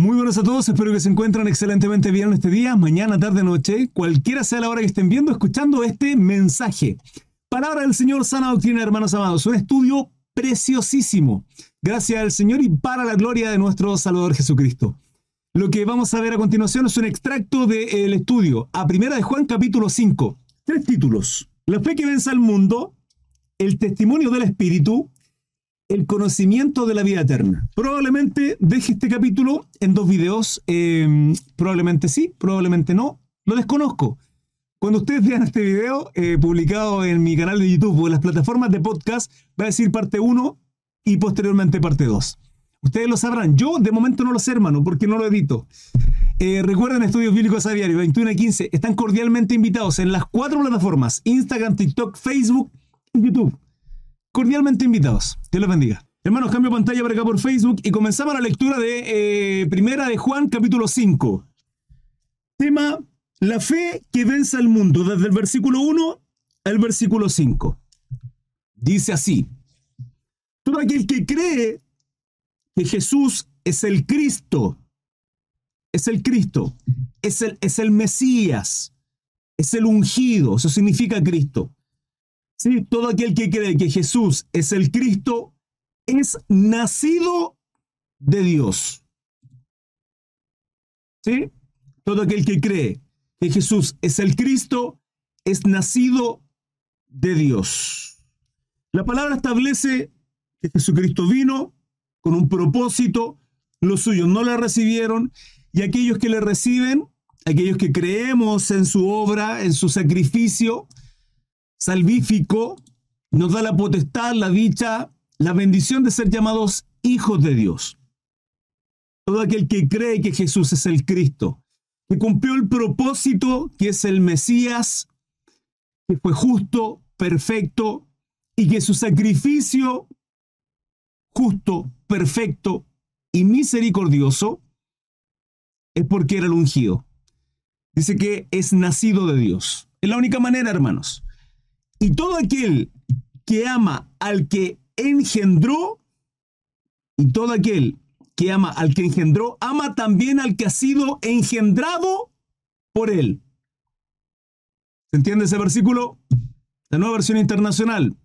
Muy buenos a todos, espero que se encuentren excelentemente bien este día, mañana, tarde, noche, cualquiera sea la hora que estén viendo, escuchando este mensaje. Palabra del Señor, sana doctrina, hermanos amados, un estudio preciosísimo, gracias al Señor y para la gloria de nuestro Salvador Jesucristo. Lo que vamos a ver a continuación es un extracto del estudio, a Primera de Juan capítulo 5, tres títulos. La fe que vence al mundo, el testimonio del Espíritu, el conocimiento de la vida eterna. Probablemente deje este capítulo en dos videos. Em, probablemente sí, probablemente no. Lo desconozco. Cuando ustedes vean este video eh, publicado en mi canal de YouTube o en las plataformas de podcast, va a decir parte 1 y posteriormente parte 2. Ustedes lo sabrán. Yo de momento no lo sé, hermano, porque no lo edito. Eh, recuerden Estudios Bíblicos a Diario 21 y 15. Están cordialmente invitados en las cuatro plataformas: Instagram, TikTok, Facebook y YouTube cordialmente invitados. Dios los bendiga. Hermanos, cambio pantalla para acá por Facebook y comenzamos la lectura de eh, Primera de Juan, capítulo 5. Tema, la fe que vence al mundo, desde el versículo 1 al versículo 5. Dice así, todo aquel que cree que Jesús es el Cristo, es el Cristo, es el, es el Mesías, es el ungido, eso significa Cristo ¿sí? Todo aquel que cree que Jesús es el Cristo es nacido de Dios. ¿Sí? Todo aquel que cree que Jesús es el Cristo es nacido de Dios. La palabra establece que Jesucristo vino con un propósito, los suyos no le recibieron y aquellos que le reciben, aquellos que creemos en su obra, en su sacrificio, salvífico nos da la potestad, la dicha, la bendición de ser llamados hijos de Dios. Todo aquel que cree que Jesús es el Cristo, que cumplió el propósito, que es el Mesías, que fue justo, perfecto, y que su sacrificio justo, perfecto y misericordioso es porque era el ungido. Dice que es nacido de Dios. Es la única manera, hermanos. Y todo aquel que ama al que engendró, y todo aquel que ama al que engendró, ama también al que ha sido engendrado por él. ¿Se entiende ese versículo? La nueva versión internacional.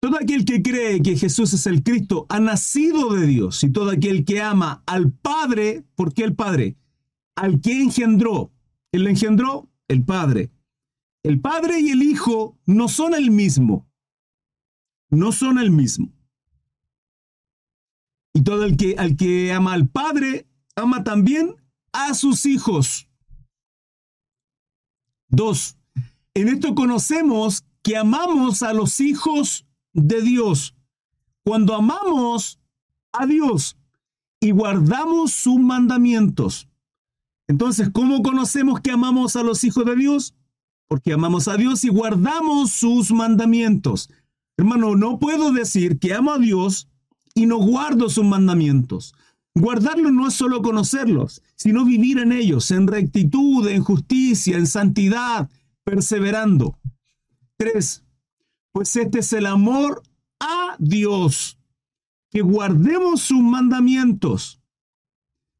Todo aquel que cree que Jesús es el Cristo ha nacido de Dios y todo aquel que ama al Padre, ¿por qué el Padre? Al que engendró. ¿Él engendró? El Padre. El Padre y el Hijo no son el mismo. No son el mismo. Y todo el que, al que ama al Padre, ama también a sus hijos. Dos, en esto conocemos que amamos a los hijos de Dios. Cuando amamos a Dios y guardamos sus mandamientos. Entonces, ¿cómo conocemos que amamos a los hijos de Dios? Porque amamos a Dios y guardamos sus mandamientos. Hermano, no puedo decir que amo a Dios y no guardo sus mandamientos. Guardarlos no es solo conocerlos, sino vivir en ellos, en rectitud, en justicia, en santidad, perseverando. Tres, pues este es el amor a Dios, que guardemos sus mandamientos.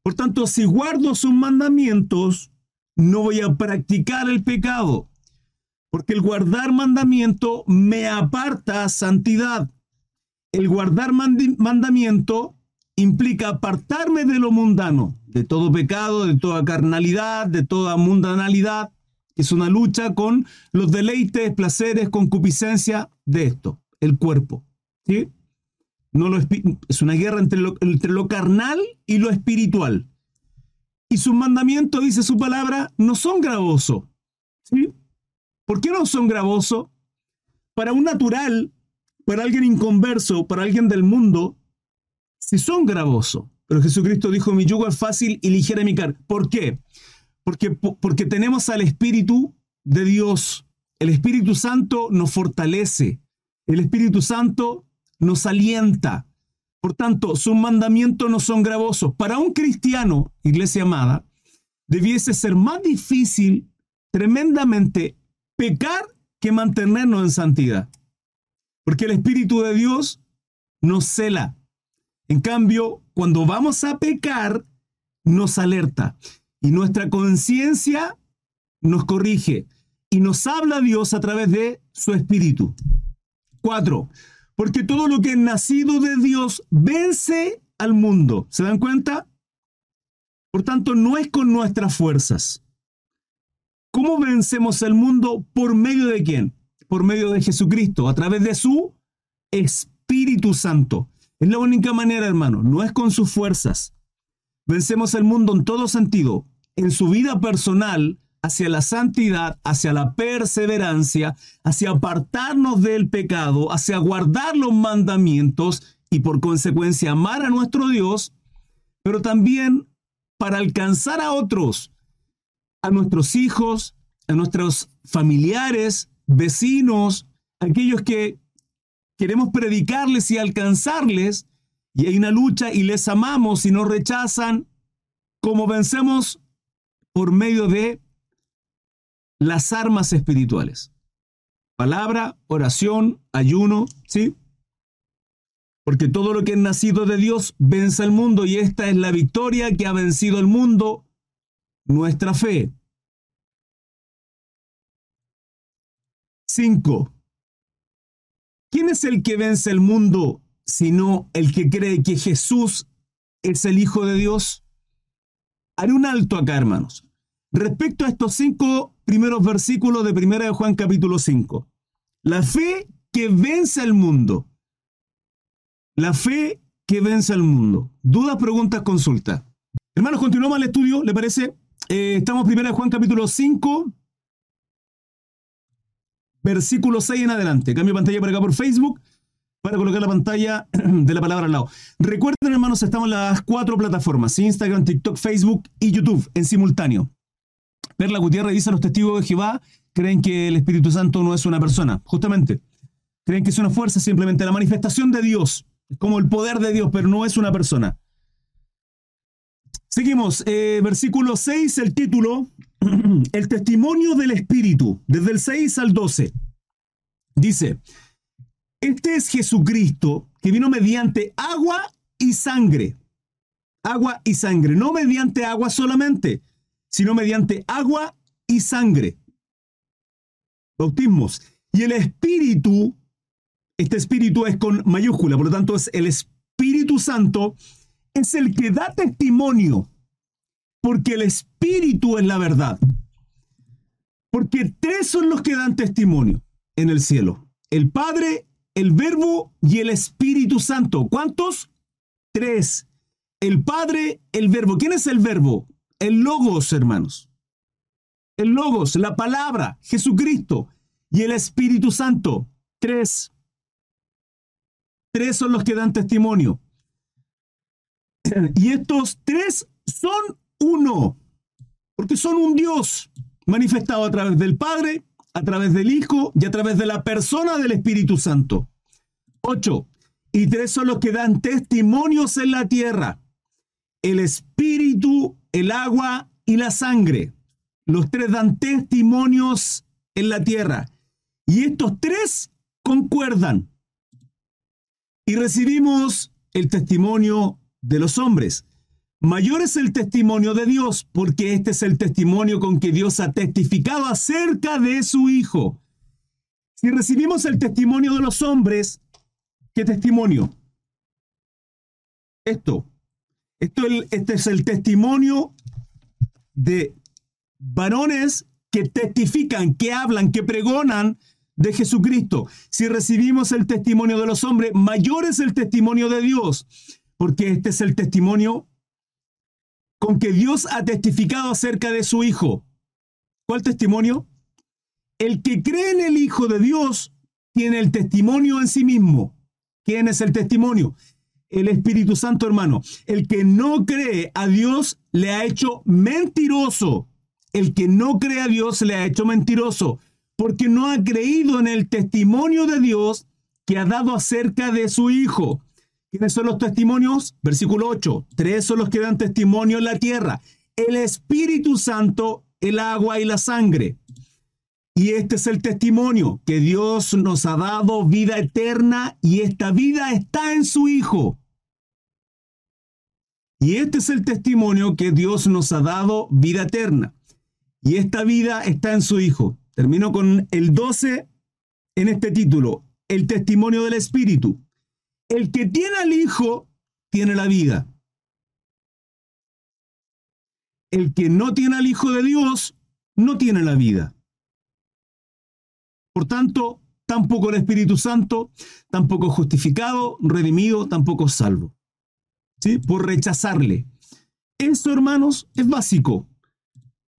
Por tanto, si guardo sus mandamientos, no voy a practicar el pecado porque el guardar mandamiento me aparta santidad. El guardar mandamiento implica apartarme de lo mundano, de todo pecado, de toda carnalidad, de toda mundanalidad, es una lucha con los deleites, placeres, concupiscencia de esto, el cuerpo. ¿sí? No lo, es una guerra entre lo, entre lo carnal y lo espiritual. Y sus mandamientos, dice su palabra, no son gravosos. ¿Por qué no son gravosos? Para un natural, para alguien inconverso, para alguien del mundo, si son gravosos. Pero Jesucristo dijo, mi yugo es fácil y ligera mi carga. ¿Por qué? Porque, porque tenemos al Espíritu de Dios. El Espíritu Santo nos fortalece. El Espíritu Santo nos alienta. Por tanto, sus mandamientos no son gravosos. Para un cristiano, iglesia amada, debiese ser más difícil, tremendamente pecar que mantenernos en santidad. Porque el Espíritu de Dios nos cela. En cambio, cuando vamos a pecar, nos alerta y nuestra conciencia nos corrige y nos habla Dios a través de su espíritu. Cuatro, porque todo lo que es nacido de Dios vence al mundo. ¿Se dan cuenta? Por tanto, no es con nuestras fuerzas. ¿Cómo vencemos el mundo? ¿Por medio de quién? Por medio de Jesucristo, a través de su Espíritu Santo. Es la única manera, hermano, no es con sus fuerzas. Vencemos el mundo en todo sentido, en su vida personal, hacia la santidad, hacia la perseverancia, hacia apartarnos del pecado, hacia guardar los mandamientos y por consecuencia amar a nuestro Dios, pero también para alcanzar a otros, a nuestros hijos, a nuestros familiares, vecinos, aquellos que queremos predicarles y alcanzarles, y hay una lucha y les amamos y nos rechazan, como vencemos por medio de las armas espirituales. Palabra, oración, ayuno, ¿sí? Porque todo lo que es nacido de Dios vence al mundo y esta es la victoria que ha vencido el mundo, nuestra fe. 5. ¿Quién es el que vence el mundo sino el que cree que Jesús es el Hijo de Dios? Haré un alto acá, hermanos. Respecto a estos cinco primeros versículos de 1 de Juan capítulo 5. La fe que vence al mundo. La fe que vence al mundo. Dudas, preguntas, consulta. Hermanos, continuamos el estudio, ¿le parece? Eh, estamos 1 de Juan capítulo 5, versículo 6 en adelante. Cambio pantalla por acá por Facebook para colocar la pantalla de la palabra al lado. Recuerden, hermanos, estamos en las cuatro plataformas, Instagram, TikTok, Facebook y YouTube en simultáneo. Perla Gutiérrez dice, los testigos de Jehová creen que el Espíritu Santo no es una persona, justamente. Creen que es una fuerza, simplemente la manifestación de Dios. Como el poder de Dios, pero no es una persona. Seguimos, eh, versículo 6, el título, el testimonio del Espíritu, desde el 6 al 12. Dice, este es Jesucristo que vino mediante agua y sangre. Agua y sangre, no mediante agua solamente, sino mediante agua y sangre. Bautismos. Y el Espíritu, este Espíritu es con mayúscula, por lo tanto es el Espíritu Santo, es el que da testimonio, porque el Espíritu es la verdad. Porque tres son los que dan testimonio en el cielo. El Padre, el Verbo y el Espíritu Santo. ¿Cuántos? Tres. El Padre, el Verbo. ¿Quién es el Verbo? el logos, hermanos. El logos, la palabra, Jesucristo y el Espíritu Santo. Tres. Tres son los que dan testimonio. Y estos tres son uno, porque son un Dios manifestado a través del Padre, a través del Hijo y a través de la persona del Espíritu Santo. Ocho. Y tres son los que dan testimonios en la tierra. El Espíritu el agua y la sangre. Los tres dan testimonios en la tierra. Y estos tres concuerdan. Y recibimos el testimonio de los hombres. Mayor es el testimonio de Dios, porque este es el testimonio con que Dios ha testificado acerca de su Hijo. Si recibimos el testimonio de los hombres, ¿qué testimonio? Esto, esto, este es el testimonio de varones que testifican, que hablan, que pregonan de Jesucristo. Si recibimos el testimonio de los hombres, mayor es el testimonio de Dios, porque este es el testimonio con que Dios ha testificado acerca de su Hijo. ¿Cuál testimonio? El que cree en el Hijo de Dios tiene el testimonio en sí mismo. ¿Quién es el testimonio? el Espíritu Santo, hermano. El que no cree a Dios le ha hecho mentiroso. El que no cree a Dios le ha hecho mentiroso, porque no ha creído en el testimonio de Dios que ha dado acerca de su Hijo. ¿Quiénes son los testimonios? Versículo 8. Tres son los que dan testimonio en la tierra. El Espíritu Santo, el agua y la sangre. Y este es el testimonio, que Dios nos ha dado vida eterna y esta vida está en su Hijo. Y este es el testimonio que Dios nos ha dado vida eterna. Y esta vida está en su Hijo. Termino con el 12 en este título, el testimonio del Espíritu. El que tiene al Hijo tiene la vida. El que no tiene al Hijo de Dios no tiene la vida. Por tanto, tampoco el Espíritu Santo, tampoco justificado, redimido, tampoco salvo. ¿Sí? Por rechazarle. Esto, hermanos, es básico.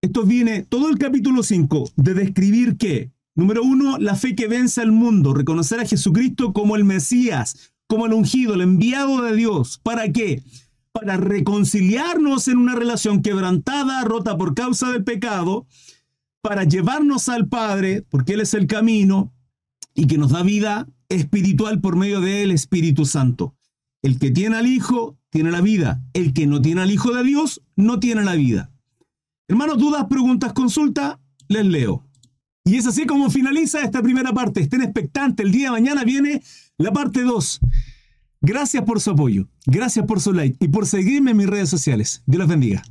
Esto viene todo el capítulo 5 de describir que, número uno, la fe que vence al mundo, reconocer a Jesucristo como el Mesías, como el ungido, el enviado de Dios. ¿Para qué? Para reconciliarnos en una relación quebrantada, rota por causa del pecado, para llevarnos al Padre, porque Él es el camino, y que nos da vida espiritual por medio del Espíritu Santo. El que tiene al Hijo tiene la vida. El que no tiene al Hijo de Dios no tiene la vida. Hermanos, dudas, preguntas, consulta, les leo. Y es así como finaliza esta primera parte. Estén expectantes, el día de mañana viene la parte 2. Gracias por su apoyo, gracias por su like y por seguirme en mis redes sociales. Dios los bendiga.